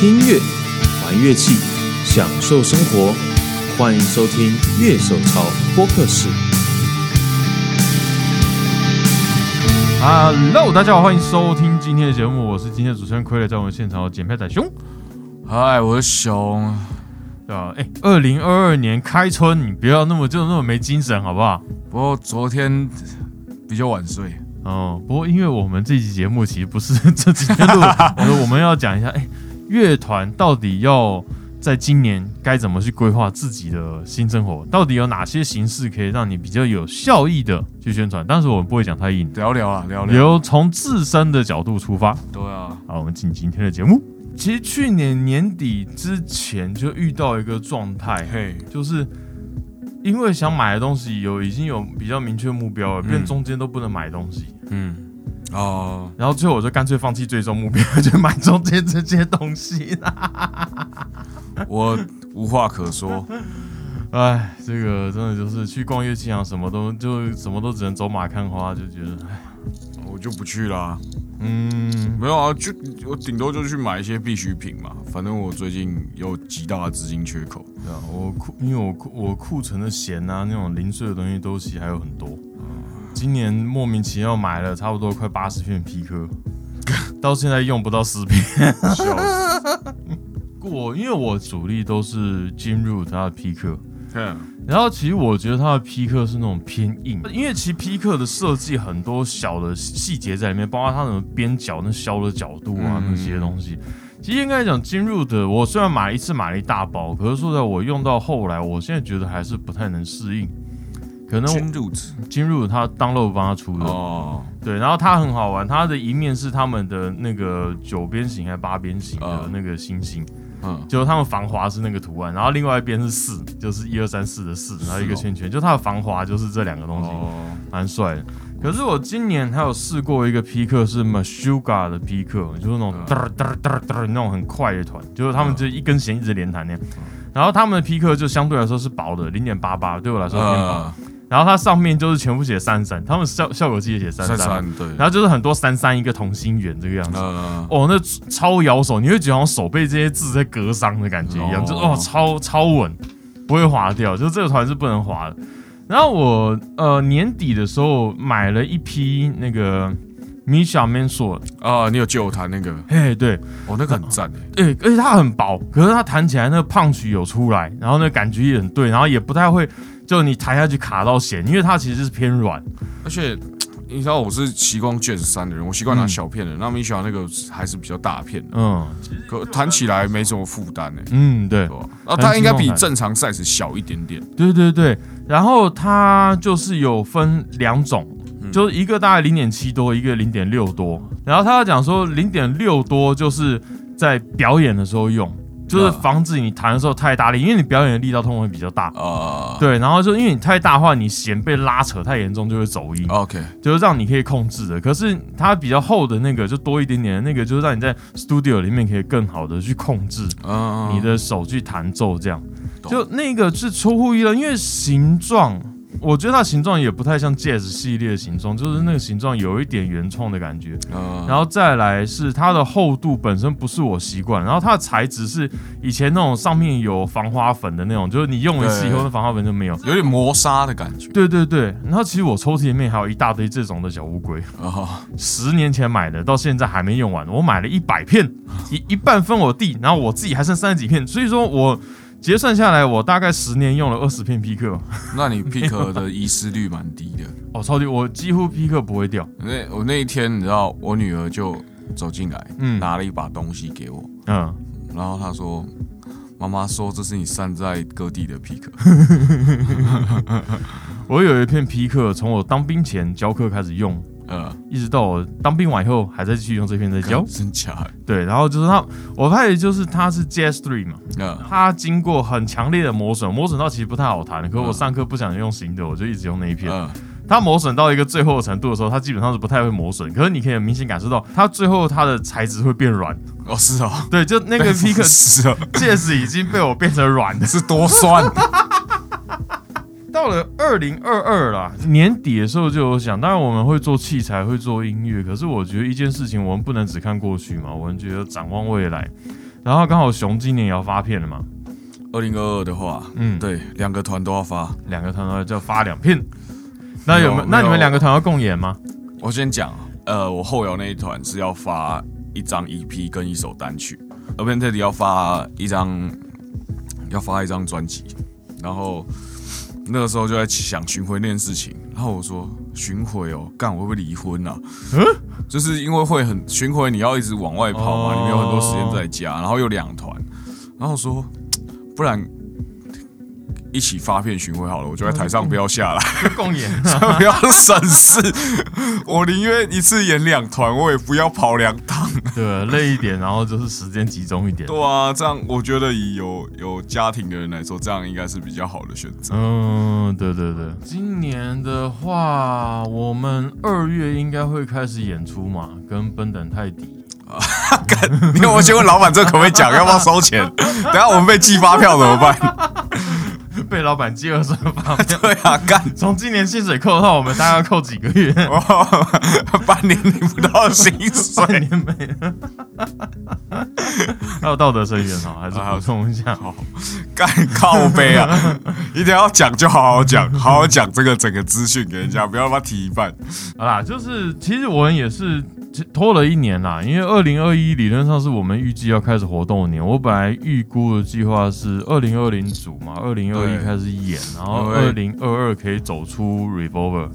听音乐，玩乐器，享受生活。欢迎收听《乐手潮播客室》。Hello，大家好，欢迎收听今天的节目，我是今天的主持人傀儡，在我们现场的剪片仔熊，嗨，我是熊。对吧？哎，二零二二年开春，你不要那么就那么没精神，好不好？不过昨天比较晚睡，哦，不过因为我们这期节目其实不是 这几天录，我说我们要讲一下，哎，乐团到底要在今年该怎么去规划自己的新生活？到底有哪些形式可以让你比较有效益的去宣传？但是我们不会讲太硬，聊聊啊，聊聊。由从自身的角度出发。对啊，好，我们进今天的节目。其实去年年底之前就遇到一个状态，嘿，就是因为想买的东西有已经有比较明确目标了，变中间都不能买东西，嗯，哦，然后最后我就干脆放弃最终目标，就买中间这些东西啦。我无话可说。哎，这个真的就是去逛乐器行，什么都就什么都只能走马看花，就觉得，哎，我就不去啦。嗯，没有啊，就我顶多就去买一些必需品嘛。反正我最近有极大的资金缺口。对啊，我库因为我库我库存的弦啊，那种零碎的东西都其实还有很多。今年莫名其妙买了差不多快八十片皮克，到现在用不到十片。笑死。我因为我主力都是进入它的皮克，哼然后其实我觉得它的皮克是那种偏硬，因为其实皮克的设计很多小的细节在里面，包括它的边角那削的角度啊、嗯那些东西。其实应该讲进入的，我虽然买一次买了一大包，可是说在我用到后来，我现在觉得还是不太能适应。可能金入子进入它 download 帮他出的，哦，对，然后它很好玩，它的一面是他们的那个九边形还是八边形的嗯。那个星星，嗯，就他们防滑是那个图案，然后另外一边是四，就是一二三四的四，然后一个圈圈，就它的防滑就是这两个东西，哦，蛮帅的。可是我今年还有试过一个皮克是 Mashuga 的皮克，就是那种嗯。嘚儿嘚嘚嘚儿那种很快的团，就是他们就一根弦一直连弹那样。然后他们的皮克就相对来说是薄的，零点八八，对我来说偏薄。呃，然后它上面就是全部写三三，他们效效果器也写三三，对，然后就是很多三三一个同心圆这个样子。呃，哦，那超摇手，你会觉得好像手被这些字在割伤的感觉一样，哦就哦超超稳，不会滑掉，就是这个团是不能滑的。然后我呃年底的时候买了一批那个米小 man 索，啊，你有借我弹那个？嘿对，哦，那个很赞诶。诶，而且它很薄，可是它弹起来那个胖曲有出来，然后那感觉也很对，然后也不太会就你弹下去卡到弦，因为它其实是偏软。而且你知道我是习惯 Jazz 三的人，我习惯拿嗯小片的，那米小那个还是比较大片的，嗯。可弹起来没什么负担诶，嗯，对。对吧？然后它应该比正常 size 小一点点，对对对，然后它就是有分两种，嗯。就是一个大概零点七多，一个零点六多。然后他要讲说零点六多就是在表演的时候用，就是啊防止你弹的时候太大力，因为你表演的力道通常会比较大。呃，对，然后就因为你太大的话，你弦被拉扯太严重就会走音，，OK，就是让你可以控制的。可是它比较厚的那个就多一点点的那个，就是让你在 studio 里面可以更好的去控制嗯，你的手去弹奏，这样。懂。就那个是出乎意料，因为形状，我觉得它形状也不太像 Jazz 系列的形状，就是那个形状有一点原创的感觉。呃，然后再来是它的厚度本身不是我习惯，然后它的材质是以前那种上面有防花粉的那种，就是你用一次以后那防花粉就没有。有点磨砂的感觉对对对，然后其实我抽屉里面还有一大堆这种的小乌龟，啊，十年前买的，到现在还没用完。我买了一百片，一一半分我弟，然后我自己还剩三十几片，所以说我结算下来，我大概十年用了二十片皮克。那你 pick 的遗失率蛮低的。哦，超级，我几乎皮克不会掉。那我那一天你知道，我女儿就走进来，嗯拿了一把东西给我，嗯，然后她说。妈妈说：“这是你散在各地的 pick。我有一片皮克，从我当兵前教课开始用，”呃，一直到我当兵完以后，还在继续用这片在教。真假的？对，然后就是他，我发现就是他是 Jazz Three 嘛，呃，它经过很强烈的磨损，磨损到其实不太好弹。可是我嗯上课不想用新的，我就一直用那一片。嗯，它磨损到一个最后的程度的时候，它基本上是不太会磨损。可是你可以明显感受到，它最后它的材质会变软。哦，是哦，对，就那个皮 克是哦，戒指 已经被我变成软的。是多酸。到了二零二二啦，年底的时候就有想，当然我们会做器材，会做音乐，可是我觉得一件事情，我们不能只看过去嘛，我们觉得展望未来。然后刚好熊今年也要发片了嘛，二零二二的话，嗯，，对，两个团都要发。两个团都要发两片。那有没有？那你们两个团要共演吗？我先讲，呃，我后摇那一团是要发一张 EP 跟一首单曲，而 p e n t e d 要发一张，要发一张专辑，然后那个时候就在想巡回那件事情，然后我说巡回哦，干我会不会离婚啊？嗯就是因为会很巡回，你要一直往外跑嘛，哦你没有很多时间在家，然后有两团，然后说不然一起发片巡回好了，我就在台上不要下来。共演。不要省事，我宁愿一次演两团，我也不要跑两趟。对，累一点，然后就是时间集中一点。对啊，这样我觉得以有有家庭的人来说，这样应该是比较好的选择。嗯，对对对，今年的话，我们二月应该会开始演出嘛，跟奔等泰迪。你看，我先问老板这可不可以讲，要不要收钱？等下我们被寄发票怎么办？被老板接二三发票，对啊，干，从今年薪水扣的话，我们大概扣几个月？哦半年领不到薪水。半年没了。还有道德声援哈，还是补充一下。好，干靠背啊！一定要讲就好好讲，好好讲这个整个资讯给人家，不要把它提一半。好啦，就是其实我们也是拖了一年啦，因为二零二一理论上是我们预计要开始活动的年。我本来预估的计划是二零二零组嘛，二零二一开始演，然后因二为零二二可以走出 Revolver。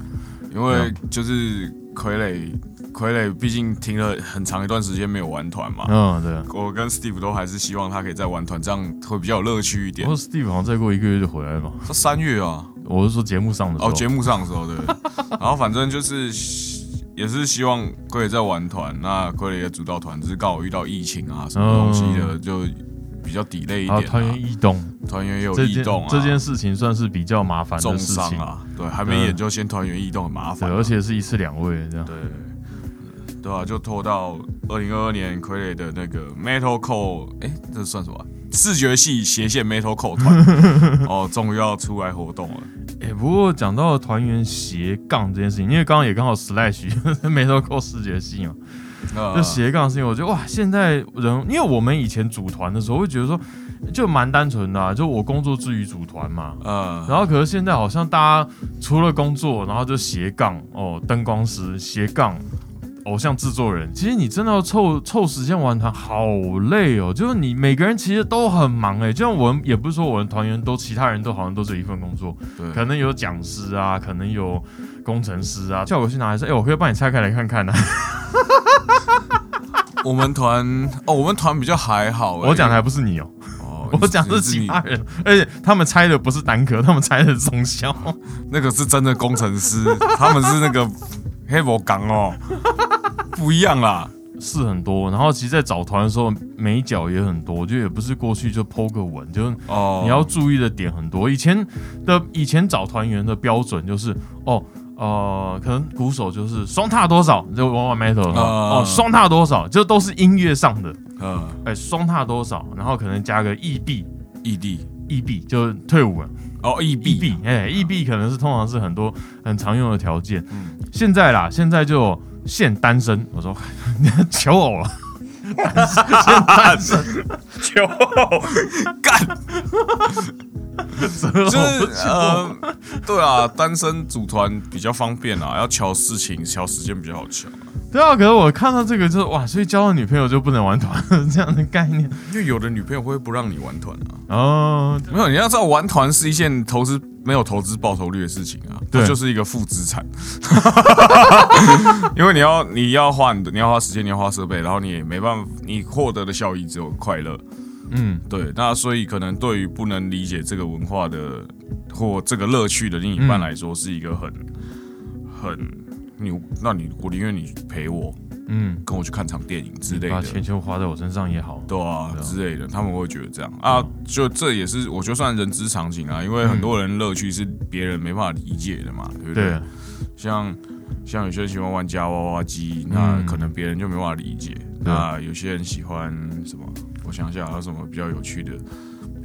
因为就是傀儡，傀儡毕竟停了很长一段时间没有玩团嘛。嗯，对。我跟 Steve 都还是希望他可以再玩团，这样会比较有乐趣一点。Steve 好像再过一个月就回来了嘛。他三月啊，我是说节目上的时候。哦，节目上的时候对。然后反正就是也是希望傀儡在玩团，那傀儡也主导团只是刚好遇到疫情啊什么东西的，就比较 delay 一点、啊团员啊。异动，团员也有异动啊，这件事情算是比较麻烦重的事情。伤啊，对，还没演就先团员异动很麻，烦啊、而且是一次两位这样。对，对啊，就拖到二零二二年傀儡的那个 Metal Core，哎、这算什么啊？视觉系斜线 Metal Core 团 哦，终于要出来活动了。哎、不过讲到团员斜杠这件事情，因为刚刚也刚好 Slash 没头扣视觉性嘛，呃就斜杠是因为我觉得哇，现在人，因为我们以前组团的时候会觉得说，就蛮单纯的、啊，就我工作之余组团嘛。嗯，然后可是现在好像大家除了工作，然后就斜杠哦，灯光师斜杠。偶像制作人，其实你真的要凑凑时间玩团，好累哦。就是你每个人其实都很忙哎，就像我们也不是说我们团员都其他人都好像都是一份工作，对，可能有讲师啊，可能有工程师啊，叫我去拿来说，哎、我可以帮你拆开来看看啊。我们团哦，我们团比较还好、欸。我讲的还不是你哦，哦，我讲的是其他人，而且他们拆的不是单壳，他们拆的是中销。那个是真的工程师，他们是那个黑魔港哦，不一样啦。是很多，然后其实，在找团的时候，美角也很多，我觉得也不是过去就 PO 个文，就哦，你要注意的点很多。以前的以前找团员的标准就是，哦，呃，可能鼓手就是双踏多少，就 One One Metal 啊。哦，双踏多少，就都是音乐上的，呃，哎，双踏多少，然后可能加个 E B E D E B，就退伍了。哦，异地，EB 哎，EB 可能是通常是很多很常用的条件。嗯。现在啦，现在就限单身。我说 求偶了，单身。限单身，球干，就是求偶。呃，对啊，单身组团比较方便啊，要瞧事情、瞧时间比较好瞧，对啊。可是我看到这个就是哇，所以交了女朋友就不能玩团这样的概念因为有的女朋友会不让你玩团啊。哦。没有，你要知道玩团是一件投资没有投资报酬率的事情啊，对就是一个负资产。因为你要你要花你的你要花时间，你要花设备，然后你也没办法，你获得的效益只有快乐。嗯，对，那所以可能对于不能理解这个文化的或这个乐趣的另一半嗯来说，是一个很很你那你我宁愿你陪我嗯，跟我去看场电影之类的。把钱就花在我身上也好。对啊之类的，他们会觉得这样啊，就这也是我就算人之常情啊，因为很多人乐趣是别人没办法理解的嘛，对不对？对，像像有些人喜欢玩夹娃娃机，那嗯可能别人就没办法理解。对那有些人喜欢什么？我想想，还有什么比较有趣的？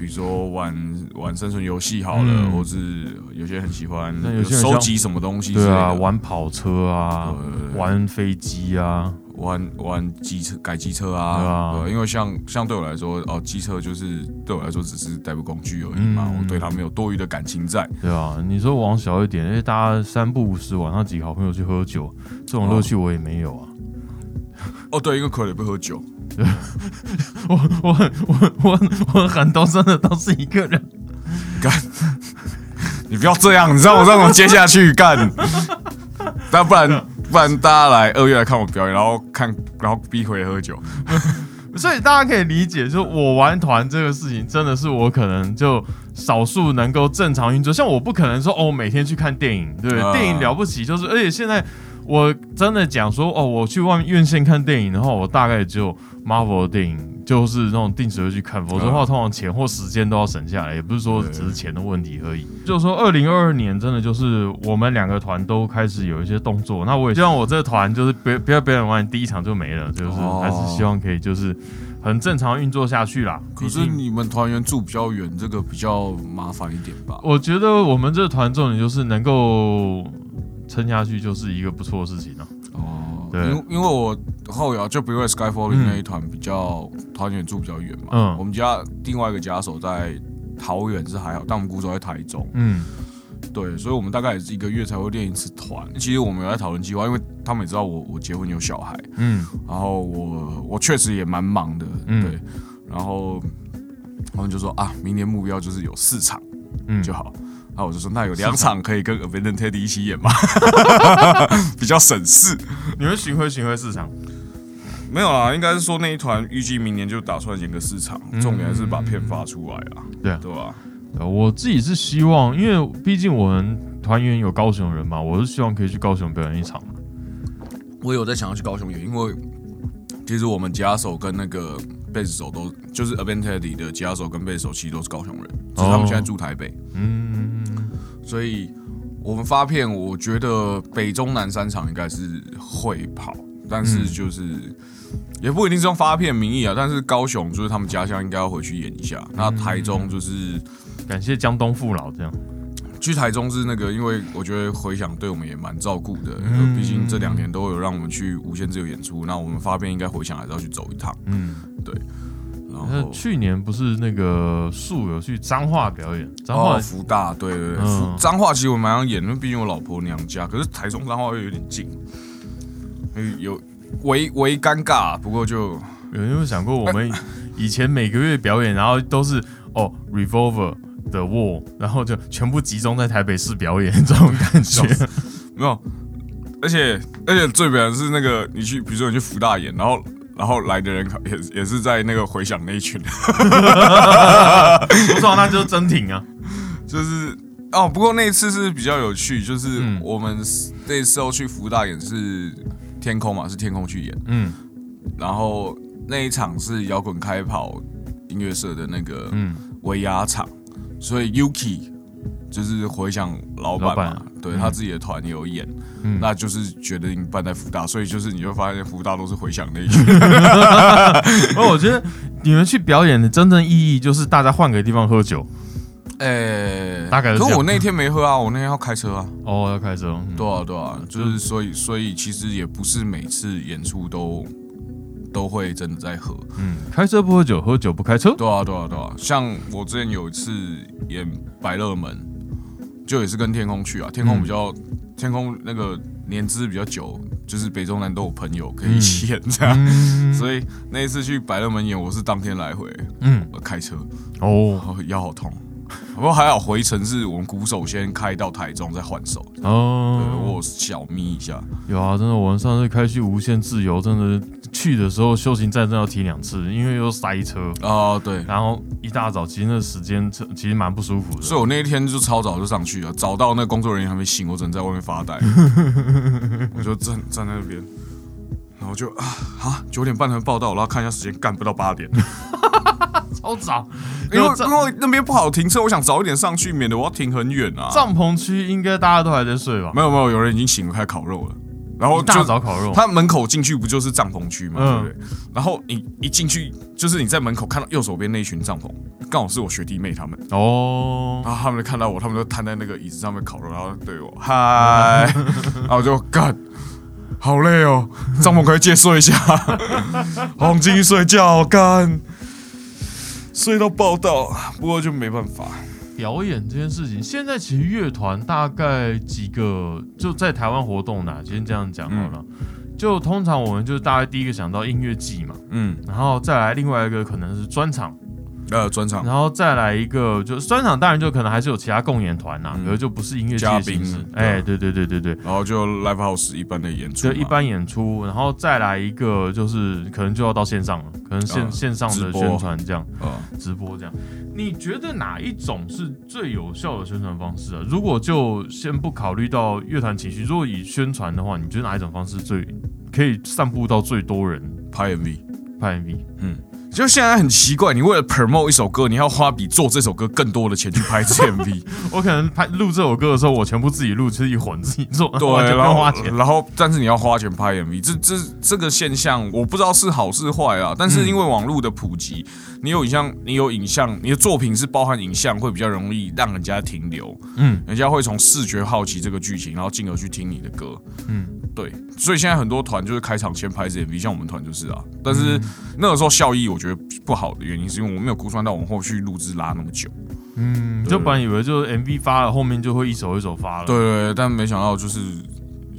比如说玩玩生存游戏好了，嗯。或是有些人很喜欢那有些人像收集什么东西之类的。对啊，玩跑车啊，玩飞机啊，玩玩机车改机车啊。对啊。因为像像对我来说，哦，机车就是对我来说只是代步工具而已嘛，嗯。我对它没有多余的感情在。对啊，你说往小一点，因为大家三不五时晚上几个好朋友去喝酒，这种乐趣我也没有啊。哦，对，因为可能不喝酒，我我很我我我很多真的都是一个人，干你不要这样，你知道我让我接下去干，那不然不然大家来二月来看我表演，然后看然后逼回来喝酒，所以大家可以理解，就我玩团这个事情，真的是我可能就少数能够正常运作。像我不可能说哦，每天去看电影，对不对？啊电影了不起，就是而且现在我真的讲说哦，我去外面院线看电影的话，我大概只有 Marvel 的电影，就是那种定时会去看，否则的话，啊通常钱或时间都要省下来，也不是说只是钱的问题而已。就是说，二零二二年真的就是我们两个团都开始有一些动作，那我也希望我这个团就是别不要表演完第一场就没了，就是哦还是希望可以就是很正常运作下去啦。可是你们团员住比较远，这个比较麻烦一点吧？我觉得我们这个团重点就是能够撑下去，就是一个不错的事情了。哦，对。因为因为我后摇就比如说 Skyfall 那一团比较团员住比较远嘛，嗯。我们家另外一个家手在桃园是还好，但我们鼓手在台中，嗯。对，所以我们大概也是一个月才会练一次团。其实我们有在讨论计划，因为他们也知道我我结婚有小孩，嗯。然后我我确实也蛮忙的，嗯。对，然后他们就说啊，明年目标就是有四场嗯，就好。然后我就说，那有两场可以跟 Abandon Teddy 一起演吗？比较省事。你们巡回巡回市场，没有啦，应该是说那一团预计明年就打算演个市场，嗯重点还是把片发出来啊，对啊对吧？呃我自己是希望，因为毕竟我们团员有高雄人嘛，我是希望可以去高雄表演一场。我有在想要去高雄演，因为其实我们吉他手跟那个贝斯手都就是 Abandon Teddy 的吉他手跟贝斯手其实都是高雄人，只是他们现在住台北，嗯，所以我们发片，我觉得北中南三场应该是会跑，但是就是。也不一定是用发片名义啊，但是高雄就是他们家乡，应该要回去演一下。那台中就是感谢江东父老这样。去台中是那个，因为我觉得回想对我们也蛮照顾的，嗯毕竟这两年都有让我们去无限自由演出，那我们发片应该回想还是要去走一趟。嗯，然那后去年不是那个树有去彰化表演，彰化哦，福大，对对对，彰化其实我蛮想演，因为毕竟我老婆娘家，可是台中彰化又有点近，有有微微尴尬，不过就有没有想过，我们 以前每个月表演，然后都是哦 Revolver 的 Wall，然后就全部集中在台北市表演这种感觉。没有，而且而且最表的是那个你去，比如说你去福大演，然后然后来的人也也是在那个回响那一群，不错，那就是真挺啊。就是哦，不过那一次是比较有趣，就是嗯。我们那时候去福大演是天空嘛，是天空去演，嗯。然后那一场是摇滚开跑音乐社的那个嗯。维亚场，所以 Yuki 就是回想老板嘛，对他自己的团也有演，嗯。那就是决定办在福大，所以就是你会发现福大都是回响那一群，而 我觉得你们去表演的真正意义就是大家换个地方喝酒。诶、大概是可我那天没喝啊，我那天要开车啊，哦，要开车。嗯。对啊对啊，就是所以所以其实也不是每次演出都都会真的在喝，嗯，开车不喝酒，喝酒不开车。对啊对啊对啊，像我之前有一次演百乐门，就也是跟天空去啊，天空比较、天空那个年资比较久，就是北中南都有朋友可以一起演这样，嗯。所以那一次去百乐门演，我是当天来回，嗯。我开车，哦。腰好痛。不过还好，回程是我们鼓手先开到台中，再换手。对，哦，我有小眯一下。有啊，真的，我们上次开去无限自由，真的去的时候修行站真的要停两次，因为又塞车，啊、对，然后一大早其实那时间其实蛮不舒服的。所以我那一天就超早就上去了，早到那工作人员还没醒，我只能在外面发呆，我就站站在那边，然后就啊啊九点半才报道，然后看一下时间，干不到八点，超早，因为因为那边不好停车，我想早一点上去，免得我要停很远啊。帐篷区应该大家都还在睡吧？没有没有，有人已经醒了，开始烤肉了，然后就早烤肉，他门口进去不就是帐篷区嘛，嗯对不对？然后你一进去，就是你在门口看到右手边那一群帐篷，刚好是我学弟妹他们，哦，然后他们就看到我，他们就瘫在那个椅子上面烤肉，然后对我嗨，然后我就干，好累哦，帐篷可以借睡一下，黄金睡觉干，睡到爆到，不过就没办法。表演这件事情，现在其实乐团大概几个就在台湾活动呢，先这样讲好了。就通常我们就大概第一个想到音乐季嘛，嗯，然后再来另外一个可能是专场，呃，专场，然后再来一个就是专场，当然就可能还是有其他共演团呐，嗯可是就不是音乐季嘉宾的形式。对啊哎，对对对对对，然后就 live house 一般的演出，就一般演出，然后再来一个就是可能就要到线上了，可能线、啊线上的宣传这样。呃，直播这样，你觉得哪一种是最有效的宣传方式啊？如果就先不考虑到乐团情绪，如果以宣传的话，你觉得哪一种方式最可以散布到最多人拍 MV。拍 MV？就现在很奇怪，你为了 promote 一首歌，你要花比做这首歌更多的钱去拍这 MV。我可能拍录这首歌的时候，我全部自己录，自己混自己做，完对，然后花钱。然后但是你要花钱拍 MV，这这这个现象我不知道是好是坏啊。但是因为网络的普及，你有影像，你有影像，你的作品是包含影像，会比较容易让人家停留。嗯人家会从视觉好奇这个剧情，然后进而去听你的歌。嗯，对，所以现在很多团就是开场先拍这 MV，像我们团就是啊。但是那个时候效益我觉得不好的原因，是因为我没有估算到我们后续录制拉那么久。嗯，就本来以为就是 MV 发了，后面就会一首一首发了。对对对，但没想到就是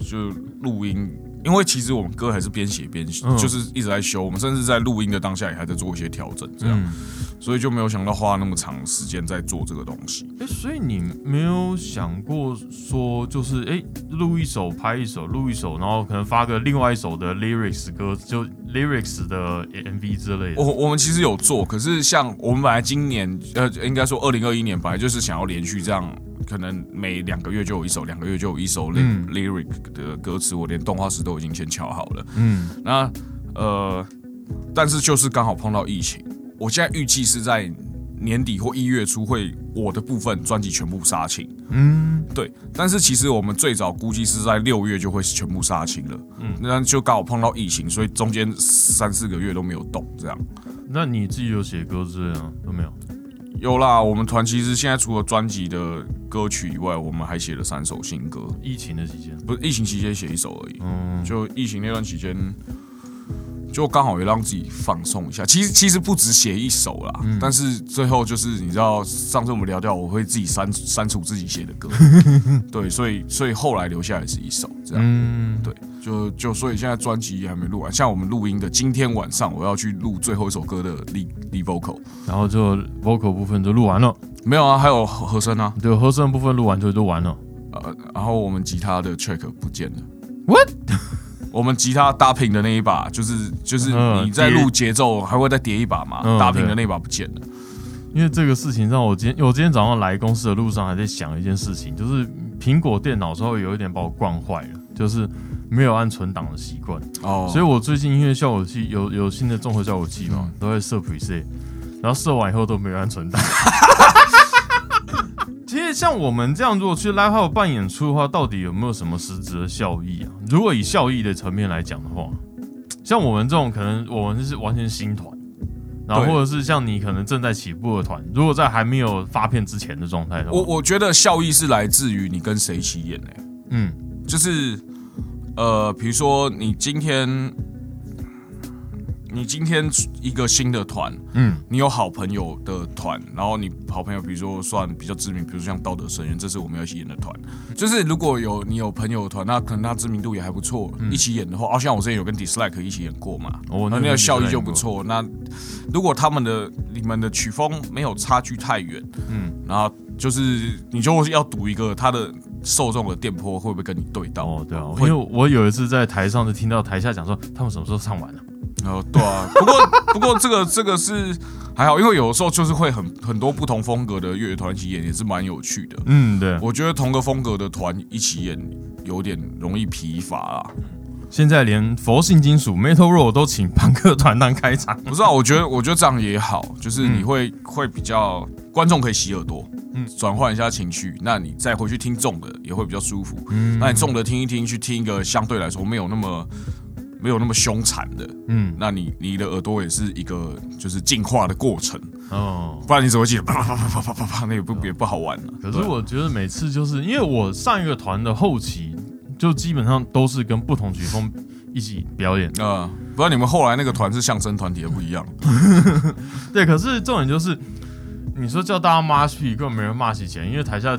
就录音，因为其实我们歌还是边写边，嗯就是一直在修，我们甚至在录音的当下也还在做一些调整，这样，嗯，所以就没有想到花那么长时间在做这个东西。哎、所以你没有想过说，就是哎，录、一首拍一首，录一首，然后可能发个另外一首的 lyrics 歌，就 lyrics 的 MV 之类的。我我们其实有做，可是像我们本来今年呃，应该说二零二一年本来就是想要连续这样，可能每两个月就有一首，两个月就有一首 ly、嗯 lyric 的歌词，我连动画师都已经先敲好了。嗯那呃，但是就是刚好碰到疫情，我现在预计是在年底或一月初会我的部分专辑全部杀青。嗯对，但是其实我们最早估计是在六月就会全部杀青了，嗯，那就刚好碰到疫情，所以中间三四个月都没有动，这样。那你自己有写歌之类的吗？都没有。有啦，我们团其实现在除了专辑的歌曲以外，我们还写了三首新歌，疫情的期间，不是疫情期间写一首而已。嗯，就疫情那段期间，就刚好也让自己放松一下。其实其实不止写一首啦，嗯。但是最后就是你知道，上次我们聊掉，我会自己删删除自己写的歌，对，所以所以后来留下来是一首这样。嗯，对，就就所以现在专辑还没录完，像我们录音的今天晚上，我要去录最后一首歌的 lead lead vocal。然后就 vocal 部分就录完了，没有啊，还有和和声啊，对，和声部分录完就就完了。呃，然后我们吉他的 track 不见了。What？我们吉他搭平的那一把，就是就是你在录节奏还会再叠一把嘛，嗯搭平的那把不见了。因为这个事情让我今天，我今天早上来公司的路上还在想一件事情，就是苹果电脑稍微有一点把我惯坏了，就是没有按存档的习惯。哦，所以我最近音乐效果器有有新的综合效果器嘛，都在设 preset，然后设完以后都没有按存档。其实像我们这样，如果去 live house 办演出的话，到底有没有什么实质的效益啊？如果以效益的层面来讲的话，像我们这种可能我们是完全新团，然后或者是像你可能正在起步的团，如果在还没有发片之前的状态的话，我我觉得效益是来自于你跟谁一起演诶、嗯就是呃，比如说你今天你今天一个新的团，嗯你有好朋友的团，然后你好朋友，比如说算比较知名，比如说像道德圣人，这是我们要一起演的团。就是如果有你有朋友的团，那可能他知名度也还不错，一起演的话，哦，像我之前有跟 Dislike 一起演过嘛，哦那那个效益就不错。那如果他们的你们的曲风没有差距太远，嗯，然后就是你就要赌一个他的受众的电波会不会跟你对到？哦对啊，因会为我有一次在台上就听到台下讲说他们什么时候唱完了、哦，对啊，不过 不过这个这个是还好，因为有的时候就是会很很多不同风格的乐团一起演，也是蛮有趣的。嗯，对。我觉得同个风格的团一起演有点容易疲乏啊。现在连佛性金属 Metal Roll 都请朋克团当开场，不知道，我觉得我觉得这样也好，就是嗯你会、会比较观众可以洗耳朵，嗯嗯，转换一下情绪，那你再回去听重的也会比较舒服。嗯那你重的听一听，去听一个相对来说没有那么没有那么凶残的，嗯，那你你的耳朵也是一个就是进化的过程。哦。不然你怎么记得啪啪啪啪啪啪啪，那也不也不好玩了。可是我觉得每次就是因为我上一个团的后期，就基本上都是跟不同曲风一起表演。呃，不知道你们后来那个团是相声团体的不一样，对，可是重点就是，你说叫大家 march p 根本没人骂起钱，因为台下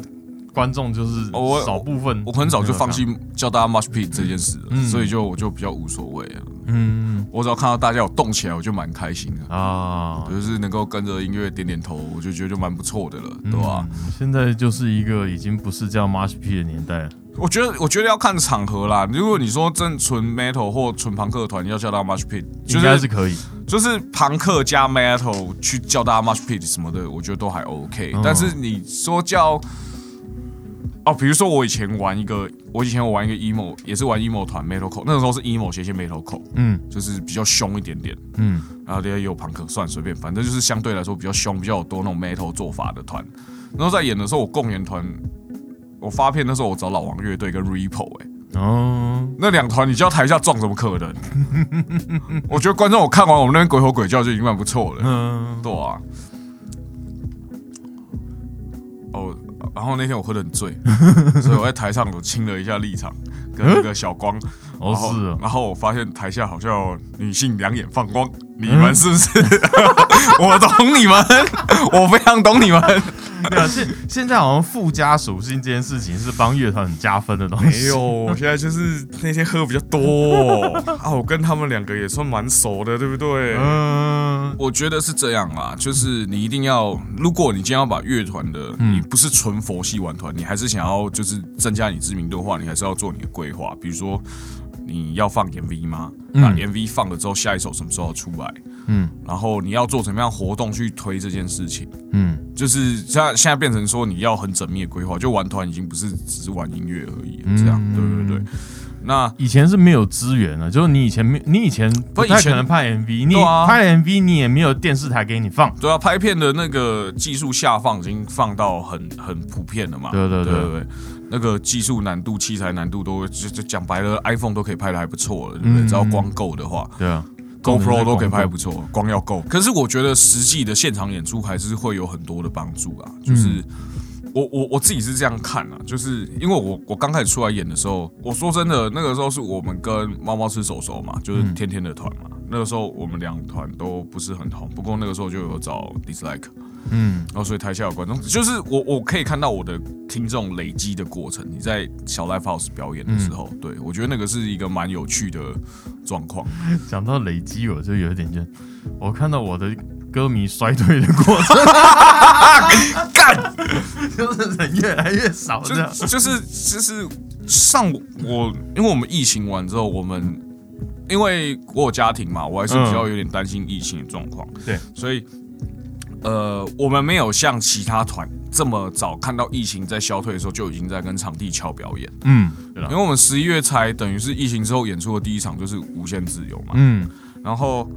观众就是少部分。我很早就放弃叫大家 much pit 这件事了，嗯所以就我就比较无所谓啊。嗯我只要看到大家有动起来，我就蛮开心的。啊，就是能够跟着音乐点点头，我就觉得就蛮不错的了，对吧？嗯现在就是一个已经不是叫 march p 的年代了。我觉得，我觉得要看场合啦。如果你说真纯 metal 或纯朋克团要叫到 much pit，就应该是是可以，就是朋克加 metal 去叫大家 much pit 什么的，我觉得都还 OK、哦但是你说叫哦，比如说我以前玩一个，我以前我玩一个 emo，也是玩 emo 团 metal core，那个时候是 emo 斜线 metal core，嗯就是比较凶一点点。嗯然后也有朋克，算随便，反正就是相对来说比较凶、比较有多那种 metal 做法的团。然后在演的时候，我共演团，我发片那时候我找老王乐队跟 Repo，哎、哦，那两团你叫台下撞怎么可能？我觉得观众我看完我们那边鬼吼鬼叫就已经蛮不错了，嗯，对啊。哦，然后那天我喝得很醉，所以我在台上我亲了一下立场跟那个小光，哦是哦，然后我发现台下好像有女性两眼放光，你们是不是？我懂你们，我非常懂你们。对啊，现现在好像附加属性这件事情是帮乐团很加分的东西。没有，我现在就是那天喝比较多啊，我跟他们两个也算蛮熟的，对不对？嗯我觉得是这样啦，就是你一定要，如果你今天要把乐团的，嗯你不是纯佛系玩团，你还是想要就是增加你知名度的话，你还是要做你的规划，比如说你要放 MV 吗？那 MV 放了之后，下一首什么时候出来？嗯然后你要做什么样活动去推这件事情？嗯就是现在现在变成说你要很缜密的规划，就玩团已经不是只是玩音乐而已了，这样、嗯对对对。那以前是没有资源的，就是你以前没，你以前不太可能拍 MV，你拍 MV 你也没有电视台给你放。对啊，拍片的那个技术下放已经放到很很普遍了嘛。对对对对对，那个技术难度、器材难度都就就讲白了，iPhone 都可以拍的还不错了，对不对？嗯只要光够的话对啊，GoPro 都可以拍得不不错，光要够。可是我觉得实际的现场演出还是会有很多的帮助啊，就是。嗯我我我自己是这样看啊，就是因为我我刚开始出来演的时候，我说真的，那个时候是我们跟猫猫吃手手嘛，就是天天的团嘛。那个时候我们两团都不是很红，不过那个时候就有找 dislike，嗯然后所以台下有观众，就是我我可以看到我的听众累积的过程。你在小 live house 表演的时候，对我觉得那个是一个蛮有趣的状况。讲到累积，我就有一点就，我看到我的歌迷衰退的过程，干，就是人越来越少就这样。就是就是上我，因为我们疫情完之后，我们因为我有家庭嘛，我还是比较有点担心疫情的状况，对，所以。呃，我们没有像其他团这么早看到疫情在消退的时候就已经在跟场地敲表演，嗯，对了因为，我们十一月才等于是疫情之后演出的第一场就是无限自由嘛，嗯。然后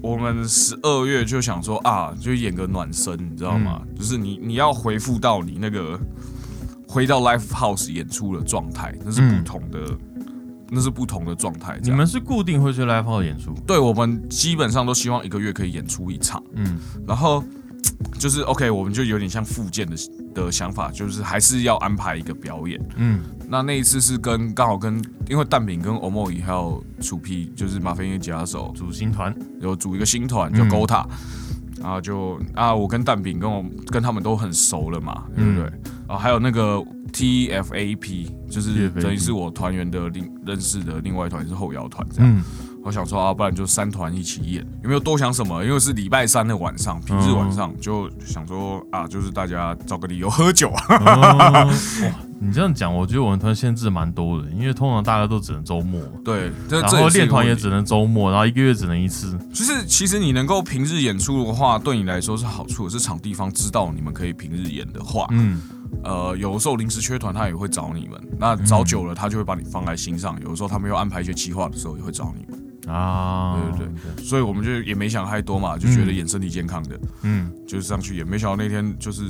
我们十二月就想说啊，就演个暖身，你知道吗？嗯。就是你你要回复到你那个回到 live house 演出的状态，那是不同的，那是不同的状态。你们是固定会去 live house 演出？对我们基本上都希望一个月可以演出一场，嗯然后就是 OK，我们就有点像复健的的想法，就是还是要安排一个表演。嗯那那一次是跟刚好跟因为蛋饼跟欧莫伊还有楚皮，就是马飞音乐吉他手，组新团，有组一个新团叫嗯 Gota，、然后就啊，我跟蛋饼跟我跟他们都很熟了嘛，对不对？啊，还有那个 TFAP，就是等于是我团员的另认识的另外一团是后摇团这样。嗯我想说啊，不然就三团一起演，有没有多想什么？因为是礼拜三的晚上，平日晚上，就想说啊，就是大家找个理由喝酒啊。哦 哇，你这样讲，我觉得我们团限制蛮多的，因为通常大家都只能周末，对，这然后练团也只能周末，然后一个月只能一次。就是其实你能够平日演出的话，对你来说是好处，是场地方知道你们可以平日演的话，嗯呃，有的时候临时缺团他也会找你们，那找久了他就会把你放在心上，有的时候他们又安排一些计划的时候也会找你们，啊，对对所以我们就也没想太多嘛，就觉得演身体健康的，嗯，就是上去演，没想到那天就是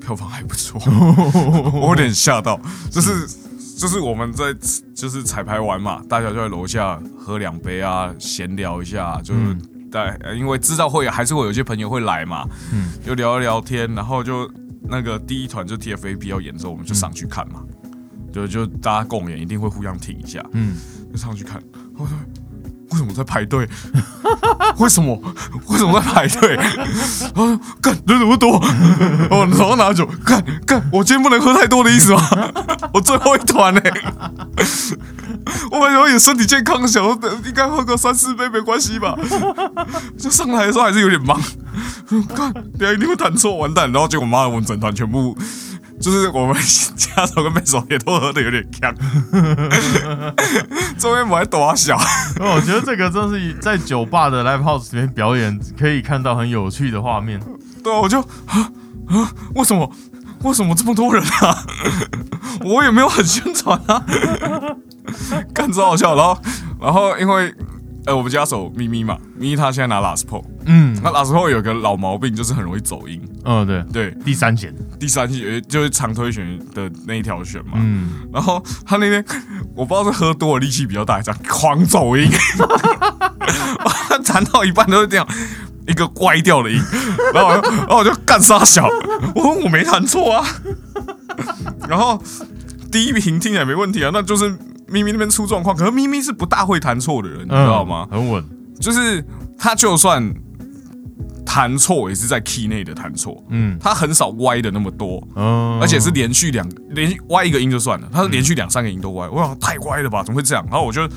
票房还不错，我有点吓到，就是。就是我们在就是彩排完嘛，大家就在楼下喝两杯啊，闲聊一下，就是嗯。在、呃因为知道会还是会有些朋友会来嘛，嗯。就聊一聊天，然后就那个第一团就 TFAP 要演的时候，我们就上去看嘛，就就大家共演一定会互相挺一下，嗯，就上去看，我说为什么在排队？为什么？为什么在排队？啊，干人怎么多？我手上拿酒，干干，我今天不能喝太多的意思吗？我最后一团呢、我本来也身体健康，想说应该喝个三四杯没关系吧。就上来的时候还是有点忙，看，等下一定会弹错，完蛋。然后结果妈的，我们整团全部。就是我们家手跟妹手也都喝的有点呛，中间我还躲小，我觉得这个真是在酒吧的 live house 里面表演，可以看到很有趣的画面。对啊，我就啊啊，为什么为什么这么多人啊？我也没有很宣传啊，干超好笑。然后然后因为呃我们家手咪咪嘛，咪咪他现在拿 Last Pro，嗯，那 Last Pro 有个老毛病就是很容易走音，嗯，对，对，第三弦，第三弦就是长推弦的那一条弦嘛，嗯，然后他那天我不知道是喝多了力气比较大，这样狂走音，他弹到一半都是这样一个歪掉的音，然后我就然后我就干杀小，我说我没弹错啊，然后第一瓶听起来没问题啊，那就是咪咪那边出状况，可是咪咪是不大会弹错的人，你知道吗？很稳，就是他就算弹错，也是在 key 内的弹错，嗯他很少歪的那么多。嗯，而且是连续两连续歪一个音就算了，他是连续两三个音都歪，我想太歪了吧，怎么会这样？然后我就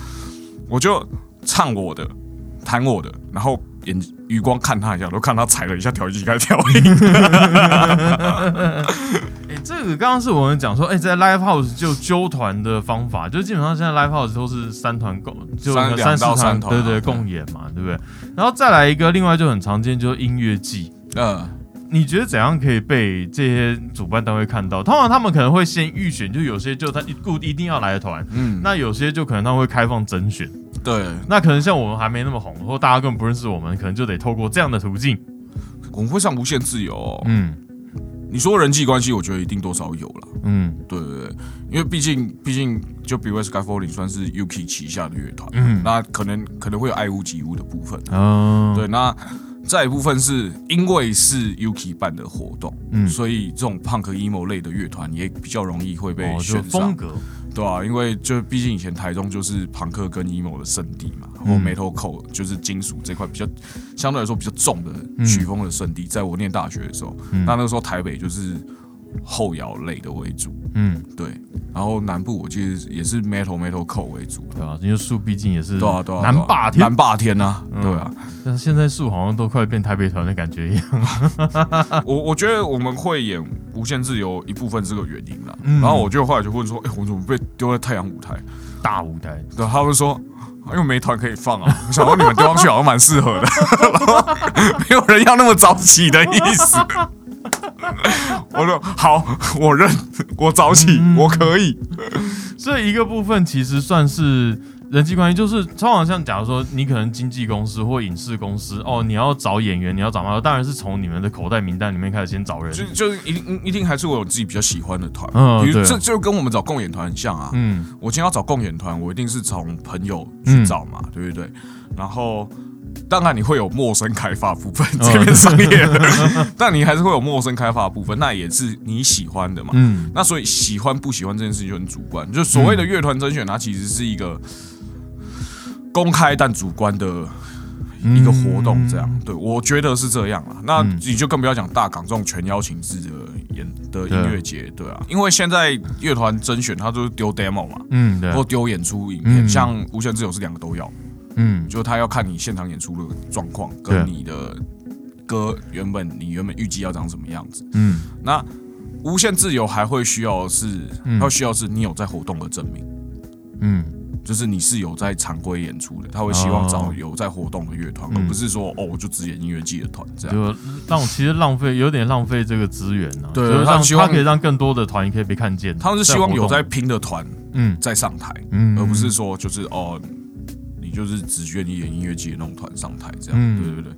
我就唱我的，弹我的，然后眼余光看他一下，都看他踩了一下调音器开始调音，哎、这个刚刚是我们讲说，哎、在 live house 就揪团的方法，就基本上现在 live house 都是三团共，就三到三团对对，共演嘛，对不对？然后再来一个，另外就很常见，就是音乐季。嗯，你觉得怎样可以被这些主办单位看到？通常他们可能会先预选，就有些就他一固一定要来的团，嗯，那有些就可能他们会开放甄选。对，那可能像我们还没那么红，或大家根本不认识我们，可能就得透过这样的途径。我们会上无限自由、哦。嗯你说人际关系，我觉得一定多少有了，嗯。对对对，因为毕竟毕竟就比如 Skyfalling 算是 Yuki 旗下的乐团，嗯，那可能可能会有爱屋及乌的部分，哦，对，那再一部分是因为是 Yuki 办的活动，嗯。所以这种 punk emo 类的乐团也比较容易会被选上，风格，对啊，因为就毕竟以前台中就是朋克跟 emo 的圣地嘛，然后嗯 metalcore 就是金属这块比较相对来说比较重的曲风的圣地，在我念大学的时候，嗯。那那个时候台北就是后摇类的为主，嗯，对，然后南部我记得也是 metal metalcore 为主，对吧、因为树毕竟也是对啊对啊，南霸天南，霸天啊，嗯对啊。但是现在树好像都快变台北团的感觉一样。我我觉得我们会演无限自由一部分是这个原因啦。嗯然后我就后来就问说，哎、我怎么被丢在太阳舞台？大舞台，对，他们说。因为没团可以放啊，我 想说你们丢上去好像蛮适合的，然后没有人要那么早起的意思。我说好，我认，我早起，嗯我可以。这一个部分其实算是人际关系，就是通常像假如说你可能经纪公司或影视公司哦，你要找演员，你要找嘛，当然是从你们的口袋名单里面开始先找人。就就是一定一定还是我有自己比较喜欢的团，嗯对比如这就跟我们找共演团很像啊。嗯我今天要找共演团，我一定是从朋友去找嘛，对不对？然后当然你会有陌生开发部分，嗯。这边商业的，但你还是会有陌生开发部分，那也是你喜欢的嘛。嗯。那所以喜欢不喜欢这件事情就很主观，就所谓的乐团甄选，它其实是一个公开但主观的一个活动，这样。对我觉得是这样啦。那嗯。你就更不要讲大港这种全邀请制的演的音乐节，对啊，因为现在乐团甄选它都是丢 demo 嘛，嗯，对。或，丢演出影片，嗯。像无限自由是两个都要，嗯。就他要看你现场演出的状况跟你的歌原本你原本预计要长什么样子。嗯。那无限自由还会需要是，嗯。它会需要是你有在活动的证明，嗯。就是你是有在常规演出的，他会希望找哦有在活动的乐团，嗯。而不是说哦我就只演音乐季的团这样。就让其实浪费有点浪费这个资源呢、啊，对就是让他希望他可以让更多的团可以被看见。他们是希望有在拼的团嗯。在上台，嗯，而不是说就是哦，你就是只愿意演音乐季的那种团上台这样。嗯对对对，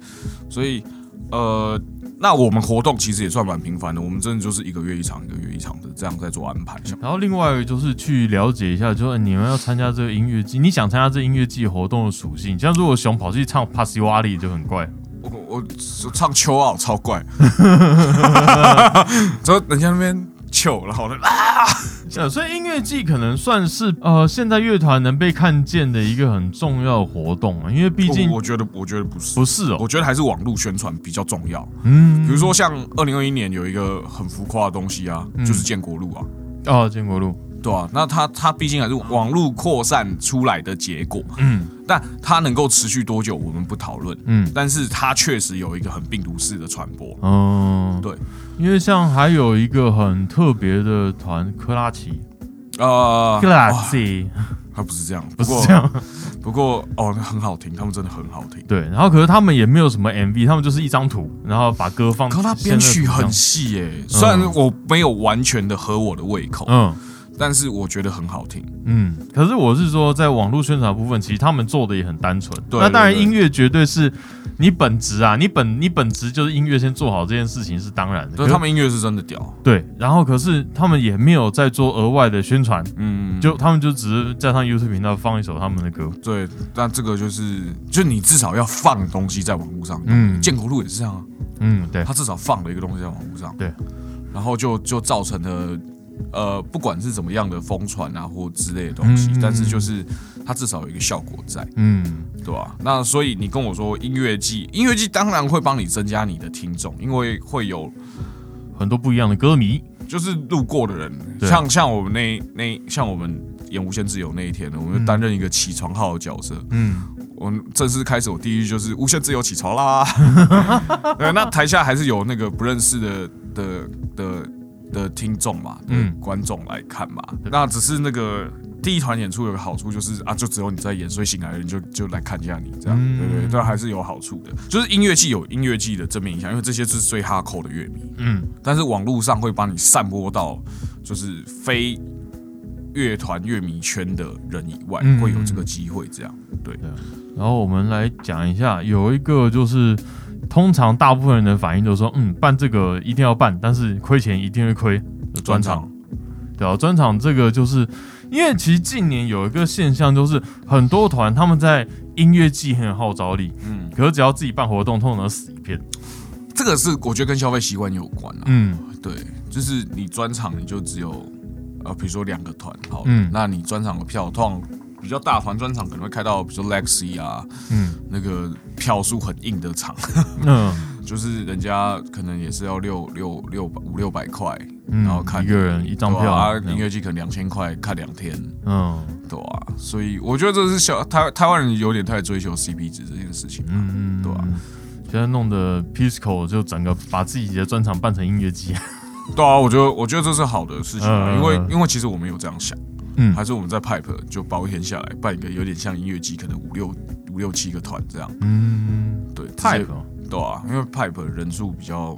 所以呃，那我们活动其实也算蛮频繁的，我们真的就是一个月一场，一个月一场的这样在做安排。然后另外就是去了解一下，就是你们要参加这个音乐季，你想参加这音乐季活动的属性。像如果熊跑去唱帕西瓦里就很怪，我我我唱秋奥超怪，之后人家那边糗，了，好了啊，所以音乐季可能算是呃现在乐团能被看见的一个很重要的活动啊，因为毕竟我我觉得我觉得不是，不是哦，我觉得还是网络宣传比较重要。嗯，比如说像二零二一年有一个很浮夸的东西啊，就是建国路啊，哦，建国路，对啊，那它它毕竟还是网络扩散出来的结果，嗯但它能够持续多久我们不讨论，嗯但是它确实有一个很病毒式的传播。嗯，对，因为像还有一个很特别的团，克拉奇，呃，克拉奇他不是这样，不是这样，不过哦，很好听，他们真的很好听。对，然后可是他们也没有什么 MV，他们就是一张图，然后把歌放，可他编曲很细耶、虽然我没有完全的合我的胃口，嗯但是我觉得很好听。嗯，可是我是说，在网络宣传部分，其实他们做的也很单纯。对那当然，音乐绝对是你本职啊，你本你本职就是音乐，先做好这件事情是当然的。对，可他们音乐是真的屌。对，然后可是他们也没有在做额外的宣传，嗯，就他们就只是在上 YouTube 频道放一首他们的歌。对，但这个就是，就你至少要放东西在网络上。嗯建国路也是这样啊，嗯，对他至少放了一个东西在网络上。对，然后就就造成了。呃，不管是怎么样的疯传啊，或之类的东西，嗯但是就是它至少有一个效果在，嗯对吧、那所以你跟我说音乐季，音乐季当然会帮你增加你的听众，因为会有很多不一样的歌迷。就是路过的人，像像我们那那像我们演无限自由那一天，我们就担任一个起床号的角色。嗯我们正式开始，我第一句就是无限自由起床啦。对，那台下还是有那个不认识的的的的听众嘛，嗯。嗯，观众来看嘛。那只是那个第一团演出有个好处就是啊，就只有你在演，所以醒来的人就就来看一下你这样，嗯。对对对，这还是有好处的。就是音乐季有音乐季的正面影响，因为这些是最哈扣的乐迷，嗯。但是网络上会帮你散播到就是非乐团乐迷圈的人以外，嗯会有这个机会这样。对，然后我们来讲一下，有一个就是，通常大部分人的反应都说，嗯，办这个一定要办，但是亏钱一定会亏。专场，对啊，专场这个就是因为其实近年有一个现象，就是很多团他们在音乐季很有号召力，嗯，可是只要自己办活动，通常都死一片。这个是我觉得跟消费习惯有关啊。嗯对，就是你专场你就只有呃，比如说两个团，好，嗯那你专场的票通常比较大团专场可能会开到，比如说 Lexi 啊，嗯。那个票数很硬的场，嗯。就是人家可能也是要六六六百五六百块，嗯，然后看一个人一张票，啊，音乐季可能两千块看两天，嗯。对啊，所以我觉得这是小台台湾人有点太追求 CP 值这件事情，嗯嗯，对啊。现在弄的 Pisco 就整个把自己的专场办成音乐季，对啊，我觉得我觉得这是好的事情啊，嗯。因为因为其实我们有这样想。嗯。还是我们在 Pipe 就包一天下来办一个有点像音乐季，可能五六五六七个团这样，嗯。对，Pipe，哦？对啊，因为 Pipe 人数比较，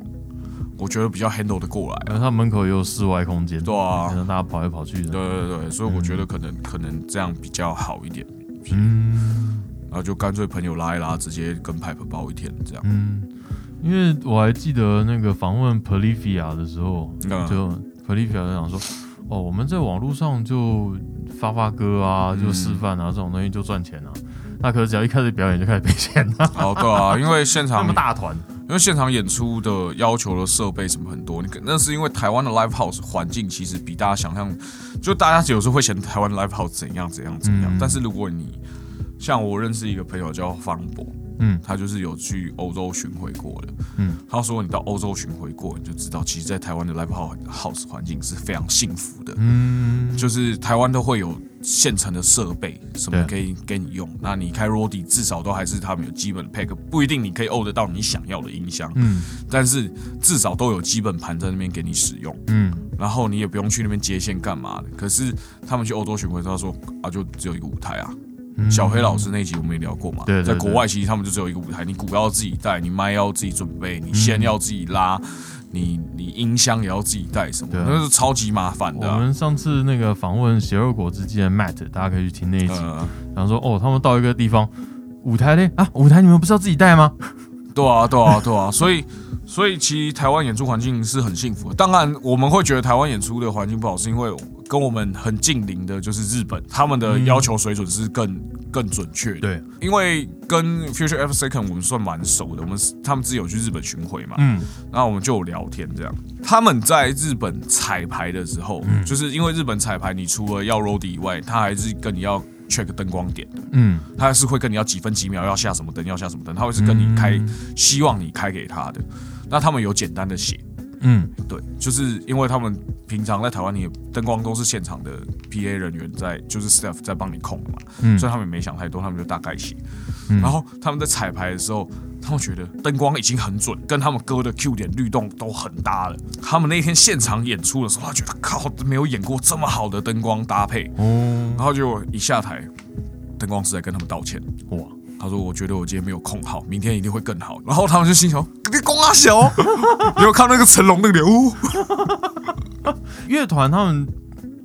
我觉得比较 handle 的过来啊，然后他门口也有室外空间，对啊。让大家跑来跑去的，对对对，所以我觉得可能可能这样比较好一点，嗯。然后就干脆朋友拉一拉，直接跟 Pipe 包一天这样，嗯，因为我还记得那个访问 Polifia 的时候，嗯。就 Polifia 就讲说，哦，我们在网络上就发发歌啊，就示范啊，这种东西就赚钱啊。那可是只要一开始表演就开始赔钱了，哦对啊，因为现那场么大团，因为现场演出的要求的设备什么很多，你可那是因为台湾的 live house 环境其实比大家想象，就大家有时候会嫌台湾 live house 怎样怎样怎样，嗯。但是如果你像我认识一个朋友叫方博，嗯他就是有去欧洲巡回过的，嗯，他说你到欧洲巡回过，你就知道，其实，在台湾的 live house 环境是非常幸福的，嗯，就是台湾都会有现成的设备，什么可以给你用。那你开 Rody 至少都还是他们有基本 pack，不一定你可以 o 得到你想要的音箱，嗯但是至少都有基本盘在那边给你使用。嗯然后你也不用去那边接线干嘛的。可是他们去欧洲巡回，他说啊，就只有一个舞台啊。嗯。小黑老师那一集我们也聊过嘛，对对对。在国外其实他们就只有一个舞台，你鼓要自己带，你麦要自己准备，你线要自己拉，你你音箱也要自己带，什么对。啊那是超级麻烦的啊、我们上次那个访问邪恶果汁机的 Matt，大家可以去听那一集。呃，然后说哦，他们到一个地方，舞台嘞啊，舞台你们不是要自己带吗？对啊，对啊，对啊，所以所以其实台湾演出环境是很幸福的。当然，我们会觉得台湾演出的环境不好，是因为跟我们很近邻的就是日本，他们的要求水准是更更准确的。对，因为跟 Future F Second 我们算蛮熟的，我们是他们自己有去日本巡回嘛，嗯然后我们就有聊天这样。他们在日本彩排的时候，就是因为日本彩排，你除了要 road 以外，他还是跟你要 check 灯光点的。嗯他还是会跟你要几分几秒要下什么灯，要下什么灯，他会是跟你开，希望你开给他的。那他们有简单的写，嗯对，就是因为他们平常在台湾，你灯光都是现场的 PA 人员在，就是 staff 在帮你控的嘛，嗯所以他们也没想太多，他们就大概写。然后他们在彩排的时候，他们觉得灯光已经很准，跟他们歌的 Q 点律动都很搭了。他们那天现场演出的时候，他觉得靠，没有演过这么好的灯光搭配。哦然后就一下台，灯光师在跟他们道歉。哇，他说：“我觉得我今天没有控好，明天一定会更好。”然后他们就心想：“你光啊小，你有看那个成龙那个脸？哦，乐团他们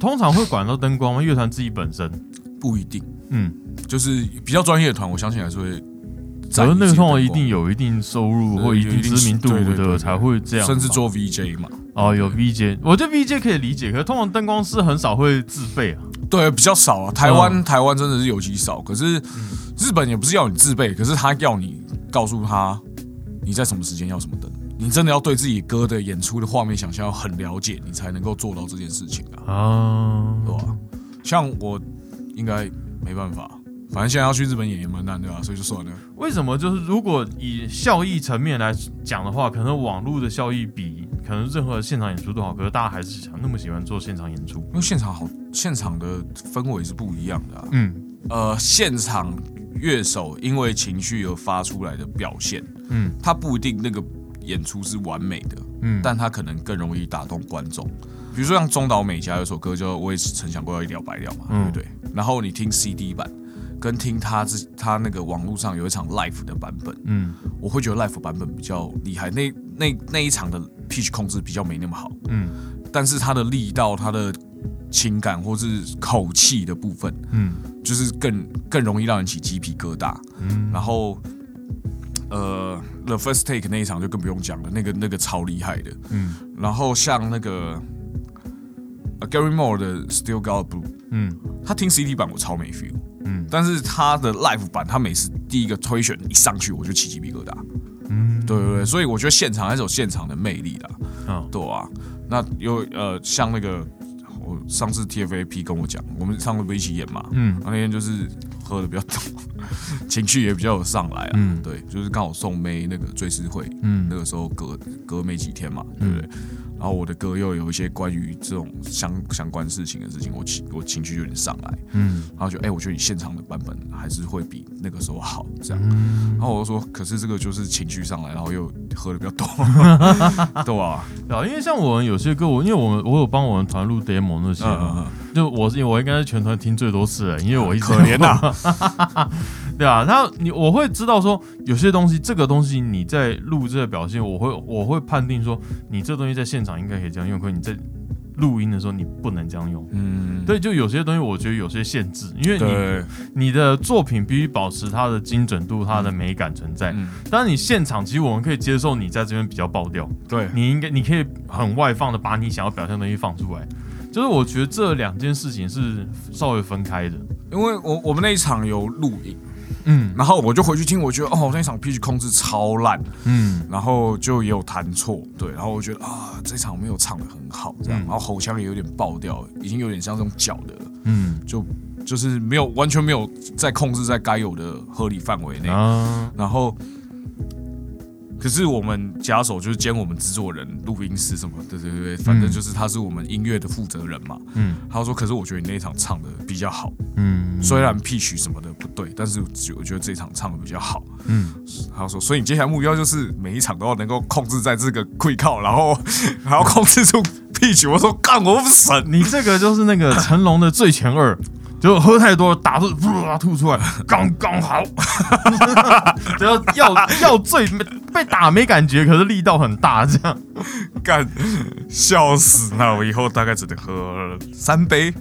通常会管到灯光吗？乐团自己本身，不一定，嗯，就是比较专业的团，我相信还是会在意可是那个这灯光通常一定有一定收入或一定定知名度对对对对的才会这样，甚至做 VJ 嘛。哦有 VJ，我觉得 VJ 可以理解，可是通常灯光师很少会自费啊。对，比较少啊。台湾、嗯台湾真的是尤其少，可是日本也不是要你自备，可是他要你告诉他你在什么时间要什么灯。你真的要对自己歌的演出的画面想象要很了解，你才能够做到这件事情啊。啊，对吧？像我应该没办法，反正现在要去日本演也蛮难的啊，所以就算了。为什么？就是如果以效益层面来讲的话，可能网络的效益比可能任何现场演出都好，可是大家还是想那么喜欢做现场演出。因为现场好，现场的氛围是不一样的、啊。嗯呃，现场乐手因为情绪而发出来的表现，嗯他不一定那个演出是完美的，嗯，但他可能更容易打动观众。比如说像中岛美嘉有首歌叫《我也是曾想过要一了百了》嘛，嗯对不对？然后你听 CD 版，跟听他之他那个网络上有一场 live 的版本，嗯。我会觉得 live 版本比较厉害，那那那一场的 pitch 控制比较没那么好，嗯。但是他的力道、他的情感或是口气的部分，嗯。就是更更容易让人起鸡皮疙瘩。嗯。然后，呃，The First Take 那一场就更不用讲了，那个那个超厉害的。嗯。然后像那个、呃 Gary Moore 的 Still Got Blue，嗯他听 CD 版我超没 feel，嗯但是他的 Live 版，他每次第一个推选一上去我就起鸡皮疙瘩。嗯，对对对，所以我觉得现场还是有现场的魅力的，嗯对啊。那有呃，像那个我上次 TFAP 跟我讲，我们上次不是一起演嘛，嗯那天就是喝的比较多，情绪也比较有上来啊。嗯对，就是刚好送妹那个追思会，嗯那个时候隔隔没几天嘛，对不对？然后我的歌又有一些关于这种相相关事情的事情，我情我情绪有点上来，嗯。然后就哎、我觉得你现场的版本还是会比那个时候好，这样。嗯，然后我就说，可是这个就是情绪上来，然后又喝的比较多，对吧？对啊，因为像我们有些歌，我因为我们我有帮我们团录 demo 那些嗯嘛，嗯就我是我应该是全团听最多次的，因为我一直可怜呐，对啊，然后你我会知道说有些东西，这个东西你在录这个表现，我会我会判定说你这东西在现场应该可以这样用，可你在录音的时候你不能这样用。嗯，对，就有些东西我觉得有些限制，因为，你你的作品必须保持它的精准度、它的美感存在。嗯，当然，你现场其实我们可以接受你在这边比较爆掉，对，你应该你可以很外放的把你想要表现的东西放出来。就是我觉得这两件事情是稍微分开的。因为我我们那一场有录影，嗯然后我就回去听，我觉得哦，那一场 pitch 控制超烂，嗯然后就也有弹错，对，然后我觉得啊，这场没有唱的很好，这样，嗯然后喉腔也有点爆掉，已经有点像这种搅的了，嗯就就是没有完全没有在控制在该有的合理范围内，啊然后。可是我们假手就是兼我们制作人、录音师什么，对对对，反正就是他是我们音乐的负责人嘛。嗯他说：“可是我觉得你那一场唱的比较好，嗯，虽然 P 曲什么的不对，但是我觉得这一场唱的比较好。嗯。”他说：“所以你接下来目标就是每一场都要能够控制在这个 quick call，然后还要控制住 P 曲。”我说：“干，我不省。你这个就是那个成龙的《最前二》，就喝太多打出噗吐出来，刚刚好，只要药药醉没被打没感觉，可是力道很大，这样。干笑死！那我以后大概只能喝三杯，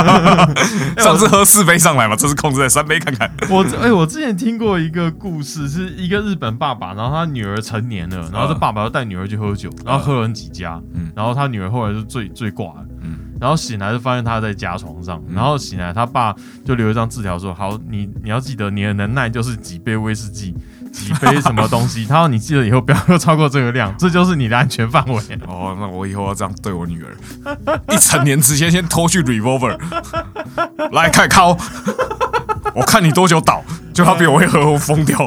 上次喝四杯上来嘛，这次控制在三杯看看。我哎、我之前听过一个故事，是一个日本爸爸，然后他女儿成年了，然后这爸爸要带女儿去喝酒，然后喝了很几家，嗯。然后他女儿后来就醉醉挂了，嗯然后醒来就发现他在家床上，然后醒来他爸就留一张字条说：“好，你你要记得你的能耐就是几杯威士忌，几杯什么东西，他说你记得以后不要喝超过这个量，这就是你的安全范围。哦，那我以后要这样对我女儿，一成年之前先偷去 revolver，来看靠，我看你多久倒，就他比我会喝，我疯掉。”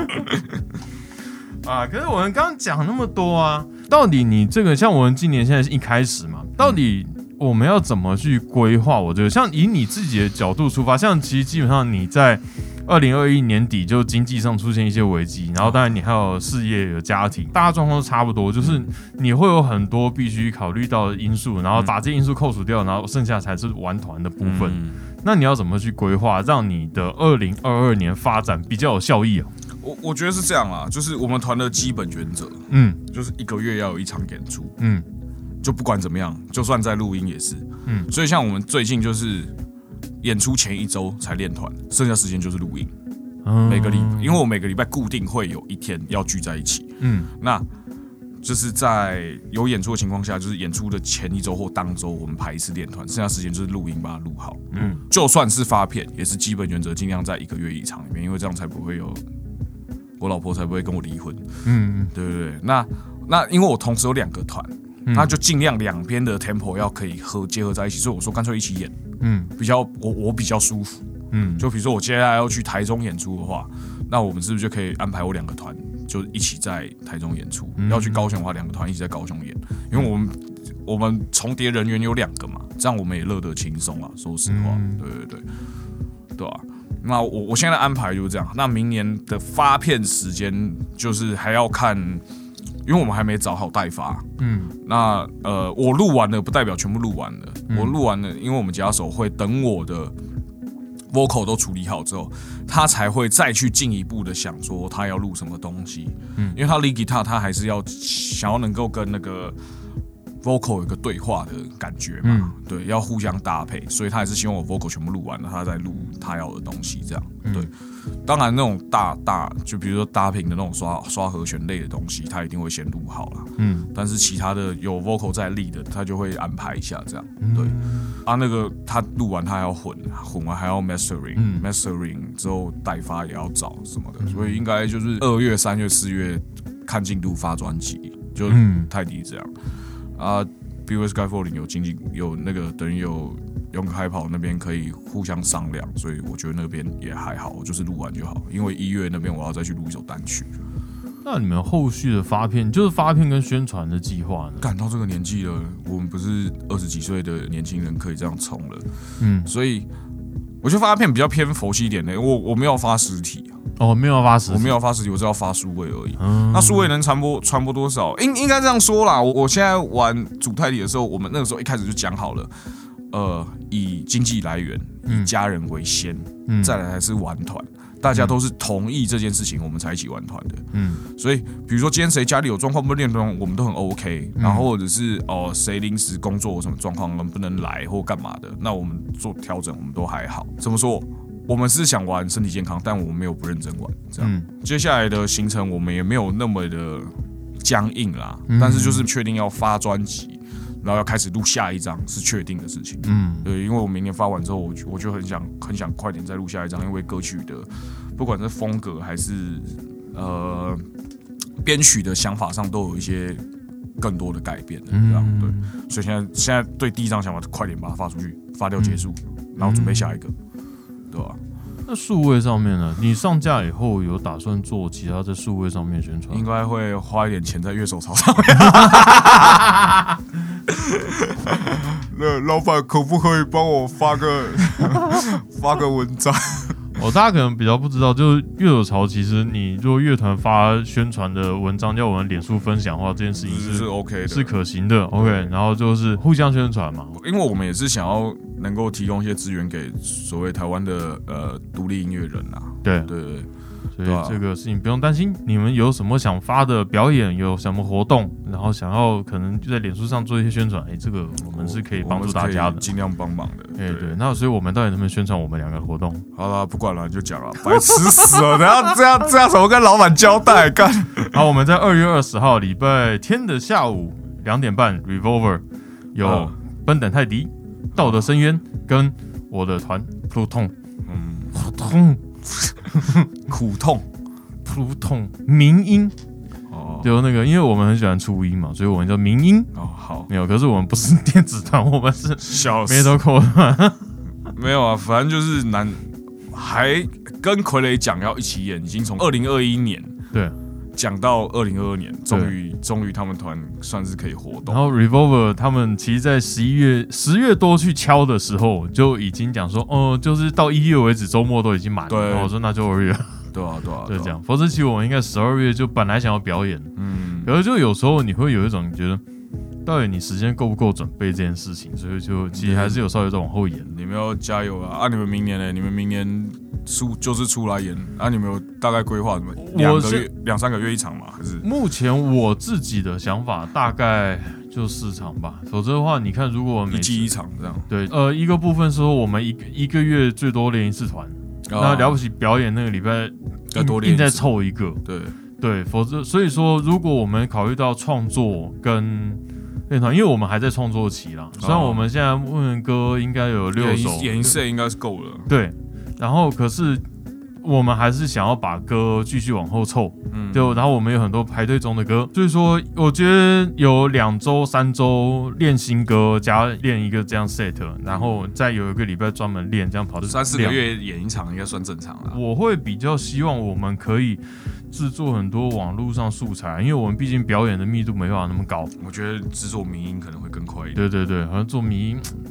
啊，可是我们刚刚讲那么多啊，到底你这个像我们今年现在是一开始嘛，到底我们要怎么去规划？我觉得像以你自己的角度出发，像其实基本上你在二零二一年底就经济上出现一些危机，然后当然你还有事业有家庭，大家状况都差不多，就是你会有很多必须考虑到的因素，然后把这些因素扣除掉，然后剩下才是玩团的部分。嗯那你要怎么去规划，让你的二零二二年发展比较有效益啊？我我觉得是这样啦，就是我们团的基本原则，嗯就是一个月要有一场演出，嗯就不管怎么样，就算在录音也是。嗯所以像我们最近就是演出前一周才练团，剩下时间就是录音。嗯每个礼，因为我每个礼拜固定会有一天要聚在一起，嗯那就是在有演出的情况下，就是演出的前一周或当周，我们排一次练团，剩下时间就是录音把它录好。嗯就算是发片，也是基本原则，尽量在一个月一场里面，因为这样才不会有我老婆才不会跟我离婚。嗯对对对，那那因为我同时有两个团，嗯那就尽量两边的 tempo 要可以合结合在一起，所以我说干脆一起演，嗯比较我我比较舒服。嗯，就比如说我接下来要去台中演出的话，那我们是不是就可以安排我两个团就一起在台中演出？嗯要去高雄的话，两个团一起在高雄演，因为我们我们重叠人员有两个嘛，这样我们也乐得轻松啊。说实话，嗯对对对，对吧、那我我现在的安排就是这样。那明年的发片时间就是还要看，因为我们还没找好代发。嗯那呃，我录完了不代表全部录完了，嗯我录完了，因为我们吉他手会等我的 vocal 都处理好之后，他才会再去进一步的想说他要录什么东西。嗯因为他 lead guitar 他还是要想要能够跟那个 vocal 有一个对话的感觉嘛，嗯。对，要互相搭配，所以他也是希望我 vocal 全部录完了，他再录他要的东西，这样、嗯。对。当然，那种大大就比如说大屏的那种刷刷和弦类的东西，他一定会先录好了。嗯。但是其他的有 vocal 在立的，他就会安排一下这样。嗯。对。啊，那个他录完他还要混，混完还要 mastering，mastering、嗯。之后代发也要找什么的，所以应该就是二月、三月、四月看进度发专辑，就嗯。泰迪这样啊。B V Skyfalling 有经济有那个等于有用开跑那边可以互相商量，所以我觉得那边也还好，我就是录完就好。因为一月那边我要再去录一首单曲。那你们后续的发片，就是发片跟宣传的计划呢？干到这个年纪了，我们不是二十几岁的年轻人可以这样冲了，嗯，所以我觉得发片比较偏佛系一点的。我我没有发实体，哦，没有发实体，我没有发实体，我只要发数位而已。嗯，那数位能传播传播多少？应应该这样说啦。我我现在玩主泰迪的时候，我们那个时候一开始就讲好了，呃，以经济来源，以嗯家人为先，嗯再来才是玩团。大家都是同意这件事情，我们才一起玩团的。嗯所以，比如说今天谁家里有状况不练团，我们都很 OK。然后或者是哦谁临时工作有什么状况能不能来或干嘛的，那我们做调整，我们都还好。怎么说？我们是想玩身体健康，但我们没有不认真玩。这样，嗯接下来的行程我们也没有那么的僵硬啦，嗯但是就是确定要发专辑，然后要开始录下一张是确定的事情。嗯。对，因为我明年发完之后，我就我就很想很想快点再录下一张，因为歌曲的不管是风格还是呃编曲的想法上都有一些更多的改变的，这样、对，所以现在现在对第一张想法，快点把它发出去，发掉结束，然后准备下一个，对吧？那数位上面呢？你上架以后有打算做其他在数位上面宣传应？该会花一点钱在乐手潮上面。那老板可不可以帮我发个 发个文章？哦，大家可能比较不知道，就是乐手潮，其实你如果乐团发宣传的文章叫我们脸书分享的话，这件事情是是是 OK 的，是可行的。OK，然后就是互相宣传嘛。因为我们也是想要能够提供一些资源给所谓台湾的呃独立音乐人啊。对对对，所以这个事情不用担心。你们有什么想发的表演，有什么活动，然后想要可能就在脸书上做一些宣传，哎，这个我们是可以帮助大家的。尽量帮忙的。哎，对，那所以我们到底能不能宣传我们两个活动？好了，不管了，就讲了，白痴死了！等下这样这样怎么跟老板交代？干，好，我们在二月二十号礼拜天的下午两点半，Revolver 有嗯奔等泰迪、道德深渊跟我的团 Pluton 嗯，Pluton 苦痛。Pluton 民音，哦。就那个，因为我们很喜欢初音嘛，所以我们叫民音。哦，好，没有，可是我们不是电子团，我们是笑死。metalcore。没有啊，反正就是男，还跟傀儡讲要一起演，已经从二零二一年对，讲到二零二二年，终于终于他们团算是可以活动。然后 Revolver 他们其实，在十一月十月多去敲的时候，就已经讲说，哦，就是到一月为止，周末都已经满了。对然我说那就二月，对啊，对啊，就这。样。否则其实我们应该十二月就本来想要表演，嗯，可是就有时候你会有一种觉得，到底你时间够不够准备这件事情，所以就其实还是有稍微在往后延。你们要加油啊！啊，你们明年呢？你们明年出就是出来演啊？你们有大概规划什么？两个是月、两三个月一场嘛？还是目前我自己的想法大概就四场吧，否则的话，你看如果每一季一场这样？对，呃，一个部分是说我们一个一个月最多练一次团，那了不起表演那个礼拜要多练硬再凑一个，对，对，否则所以说，如果我们考虑到创作跟练团，因为我们还在创作期啦，虽然我们现在目前歌应该有六首，演一演一次应该是够了。对，然后可是我们还是想要把歌继续往后凑，嗯，就然后我们有很多排队中的歌，所以说我觉得有两周、三周练新歌，加练一个这样 set，然后再有一个礼拜专门练，这样跑三四个。月演一场应该算正常了。我会比较希望我们可以制作很多网络上素材，因为我们毕竟表演的密度没办法那么高。我觉得制作民音可能会更快一点。对对对，好像做迷音，呃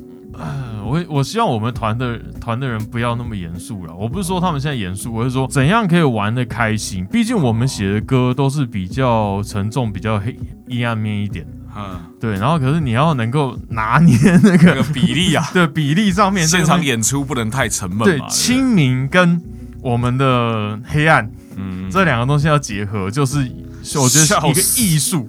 我我希望我们团的团的人不要那么严肃了。我不是说他们现在严肃，我是说怎样可以玩的开心。毕竟我们写的歌都是比较沉重、比较黑阴暗面一点的，嗯，对。然后可是你要能够拿捏那个那个比例啊，对比例上面，现场这个东西演出不能太沉闷嘛。对清明跟我们的黑暗嗯，这两个东西要结合，就是我觉得是一个艺术。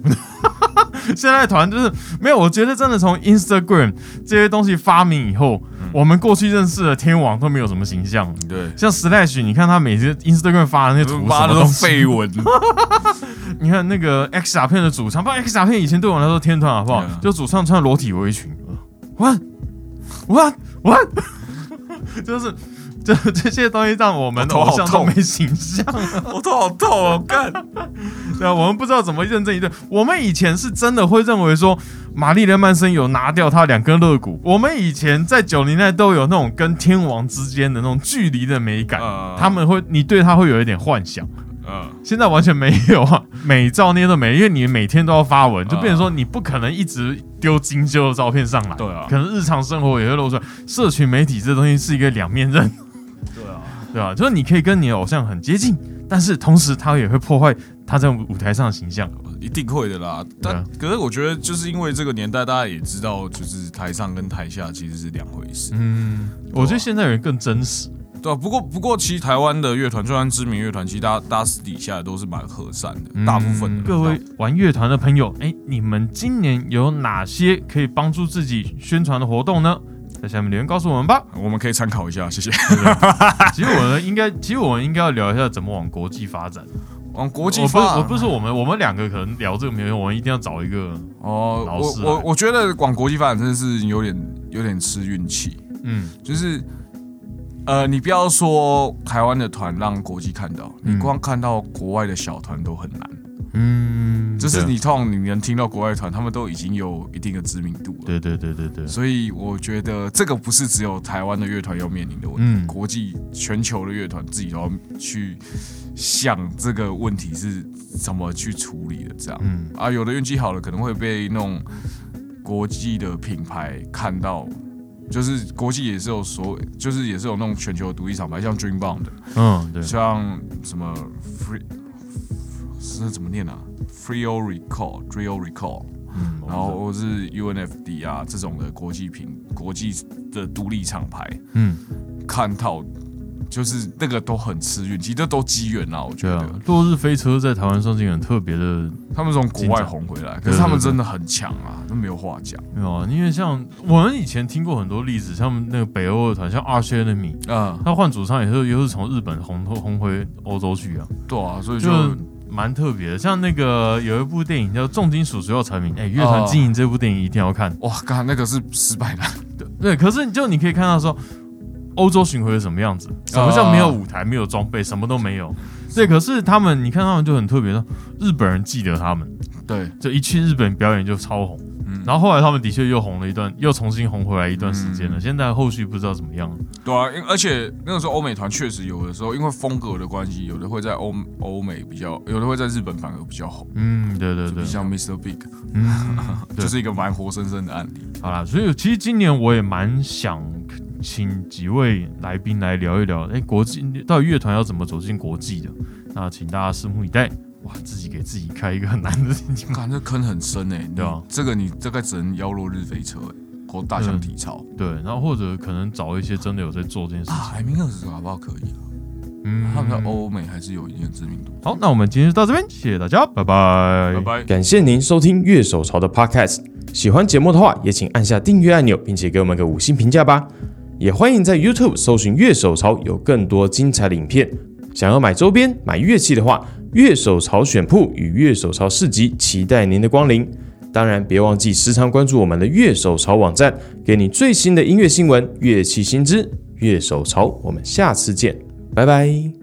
现在团就是没有，我觉得真的从 Instagram 这些东西发明以后，我们过去认识的天王都没有什么形象。对，像 Slash，你看他每次 Instagram 发的那些图，发的都什么东西？废文。你看那个 X 打片的主唱，不 X 打片以前对我来说天团好不好？啊就主唱穿裸体围裙，what what what，就是这这些东西让我们好偶像都痛没形象。我头好痛哦，干。对啊，我们不知道怎么认证一对。我们以前是真的会认为说，玛丽莲曼森有拿掉他两根肋骨。我们以前在九零代都有那种跟天王之间的那种距离的美感，嗯他们会，你对他会有一点幻想。嗯，现在完全没有啊，美照那些都没，因为你每天都要发文，就变成说你不可能一直丢精修的照片上来。对啊可能日常生活也会露出来。社群媒体这东西是一个两面刃，对啊？就是你可以跟你的偶像很接近，但是同时他也会破坏他在舞台上的形象。一定会的啦。但啊可是我觉得，就是因为这个年代，大家也知道，就是台上跟台下其实是两回事。嗯，我觉得现在人更真实。对啊，不过不过，其实台湾的乐团，就算知名乐团，其实大家大家私底下都是蛮和善的，嗯大部分的各位玩乐团的朋友，哎，你们今年有哪些可以帮助自己宣传的活动呢？在下面留言告诉我们吧。我们可以参考一下，谢谢。其实我们应该，其实我们应该要聊一下怎么往国际发展。往国际发，我不是我们，我们两个可能聊这个没有用，我们一定要找一个，哦，老师我我我觉得往国际发展真的是有点有点吃运气，嗯就是呃，你不要说台湾的团让国际看到，你嗯光看到国外的小团都很难。嗯，就是你通常你能听到国外团，他们都已经有一定的知名度了。对对对对对，所以我觉得这个不是只有台湾的乐团要面临的问题，嗯国际全球的乐团自己都要去想这个问题是怎么去处理的。这样、嗯啊，有的运气好了，可能会被那种国际的品牌看到。就是国际也是有所，就是也是有那种全球的独立厂牌，像 Dreambound，嗯对，像什么 Free 是怎么念啊？F r e o Recall f r e o Recall，嗯，然后或是 UNFD 啊这种的国际品国际的独立厂牌，嗯，看到就是那个都很吃运气，这都机缘啊，我觉得。啊。，落日飞车在台湾上是一个很特别的，他们从国外红回来，可是他们真的很强啊，都没有话讲。没有啊，因为像我们以前听过很多例子，像那个北欧的团，像 Arch Enemy，嗯，他换主唱也是又是从日本红红回欧洲去啊，对啊，所以就就蛮特别的。像那个有一部电影叫《重金属所有产品》，哎，乐团经营这部电影一定要看。哇，刚才那个是失败的，对，可是就你可以看到说，欧洲巡回是什么样子？什么叫没有舞台、没有装备、什么都没有？对，可是他们，你看他们就很特别的，日本人记得他们，对，就一去日本表演就超红。嗯，然后后来他们的确又红了一段，又重新红回来一段时间了。嗯现在后续不知道怎么样了。对啊，因而且那个时候欧美团确实有的时候因为风格的关系，有的会在欧欧美比较，有的会在日本反而比较红，嗯，对对对，像 Mr. Big 嗯，对就是一个蛮活生生的案例。好啦，所以其实今年我也蛮想请几位来宾来聊一聊，哎，国际到底乐团要怎么走进国际的？那请大家拭目以待。哇，自己给自己开一个很难的事情。看这坑很深哎、对啊你这个你大概只能妖落日飞车哎、或大象体操对，然后或者可能找一些真的有在做这件事啊，情。海明二十搞不好可以啊，嗯他们在欧美还是有一定的知名度。好，那我们今天就到这边，谢谢大家，拜拜，拜拜。感谢您收听乐手潮的 Podcast。喜欢节目的话，也请按下订阅按钮，并且给我们个五星评价吧。也欢迎在 YouTube 搜寻乐手潮，有更多精彩的影片。想要买周边、买乐器的话，乐手潮选铺与乐手潮市集期待您的光临。当然，别忘记时常关注我们的乐手潮网站，给你最新的音乐新闻、乐器新知。乐手潮，我们下次见，拜拜。